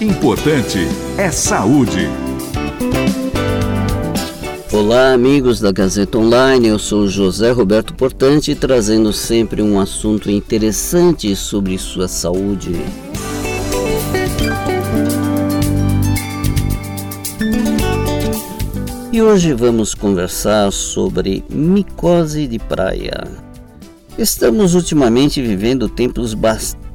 Importante é saúde. Olá, amigos da Gazeta Online. Eu sou José Roberto Portante, trazendo sempre um assunto interessante sobre sua saúde. E hoje vamos conversar sobre micose de praia. Estamos ultimamente vivendo tempos bastante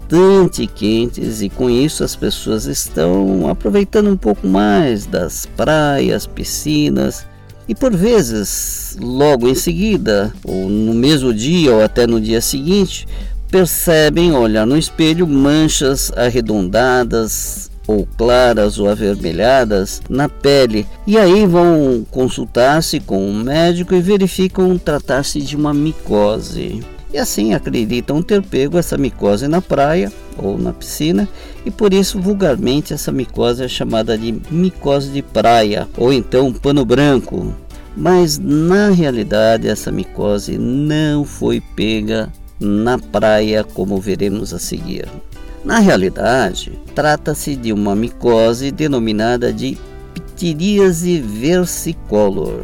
quentes e com isso as pessoas estão aproveitando um pouco mais das praias, piscinas e por vezes, logo em seguida, ou no mesmo dia ou até no dia seguinte, percebem olhar no espelho manchas arredondadas, ou claras ou avermelhadas na pele e aí vão consultar-se com um médico e verificam tratar-se de uma micose. E assim acreditam ter pego essa micose na praia ou na piscina e por isso vulgarmente essa micose é chamada de micose de praia ou então pano branco. Mas na realidade essa micose não foi pega na praia como veremos a seguir. Na realidade, trata-se de uma micose denominada de ptiríase versicolor,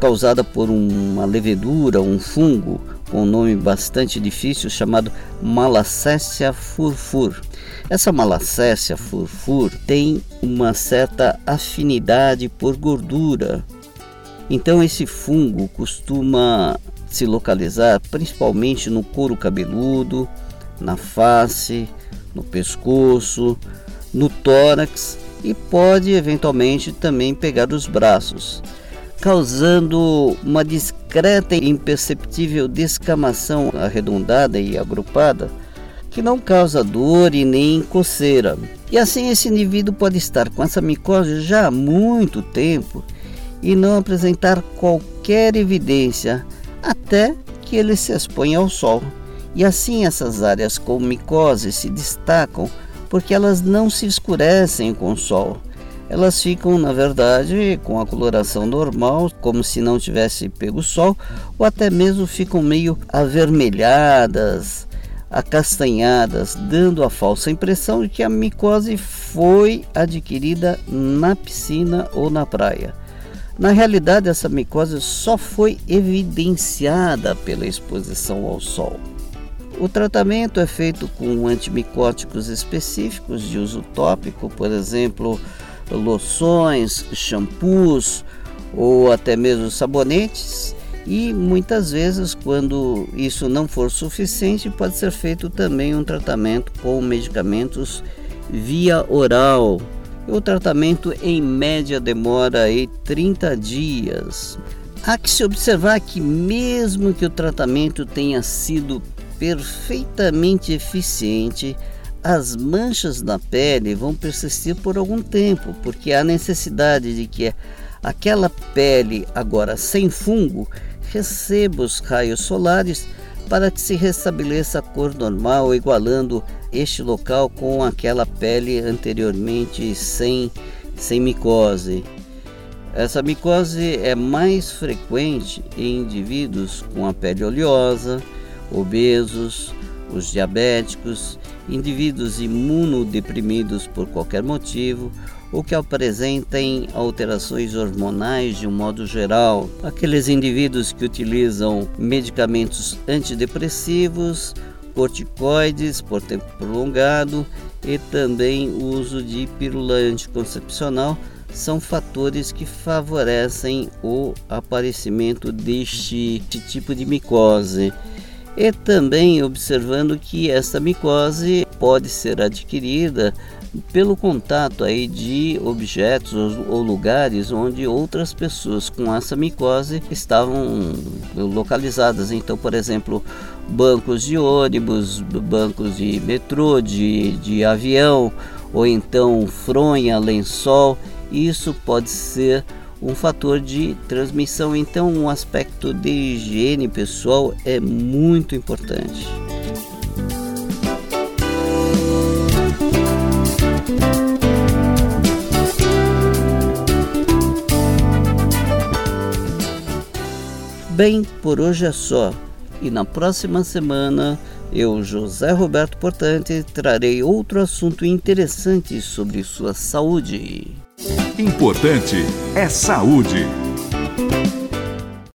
causada por uma levedura, um fungo com um nome bastante difícil chamado Malacésia furfur. Essa Malacésia furfur tem uma certa afinidade por gordura. Então esse fungo costuma se localizar principalmente no couro cabeludo, na face, no pescoço, no tórax e pode eventualmente também pegar os braços, causando uma discreta e imperceptível descamação arredondada e agrupada que não causa dor e nem coceira. E assim esse indivíduo pode estar com essa micose já há muito tempo e não apresentar qualquer evidência até que ele se exponha ao sol. E assim essas áreas com micose se destacam porque elas não se escurecem com o sol. Elas ficam, na verdade, com a coloração normal, como se não tivesse pego sol, ou até mesmo ficam meio avermelhadas, acastanhadas, dando a falsa impressão de que a micose foi adquirida na piscina ou na praia. Na realidade, essa micose só foi evidenciada pela exposição ao sol. O tratamento é feito com antimicóticos específicos de uso tópico, por exemplo, loções, shampoos ou até mesmo sabonetes. E muitas vezes, quando isso não for suficiente, pode ser feito também um tratamento com medicamentos via oral. O tratamento em média demora aí 30 dias. Há que se observar que mesmo que o tratamento tenha sido perfeitamente eficiente, as manchas na pele vão persistir por algum tempo, porque há necessidade de que aquela pele, agora sem fungo, receba os raios solares para que se restabeleça a cor normal, igualando este local com aquela pele anteriormente sem, sem micose. Essa micose é mais frequente em indivíduos com a pele oleosa, obesos, os diabéticos, indivíduos imunodeprimidos por qualquer motivo ou que apresentem alterações hormonais de um modo geral, aqueles indivíduos que utilizam medicamentos antidepressivos, corticoides por tempo prolongado e também o uso de pílula anticoncepcional são fatores que favorecem o aparecimento deste tipo de micose e também observando que essa micose pode ser adquirida pelo contato aí de objetos ou lugares onde outras pessoas com essa micose estavam localizadas. Então, por exemplo, bancos de ônibus, bancos de metrô, de, de avião, ou então fronha, lençol. Isso pode ser um fator de transmissão. Então, um aspecto de higiene pessoal é muito importante. Bem, por hoje é só. E na próxima semana Eu, José Roberto Portante, trarei outro assunto interessante sobre sua saúde. Importante é saúde.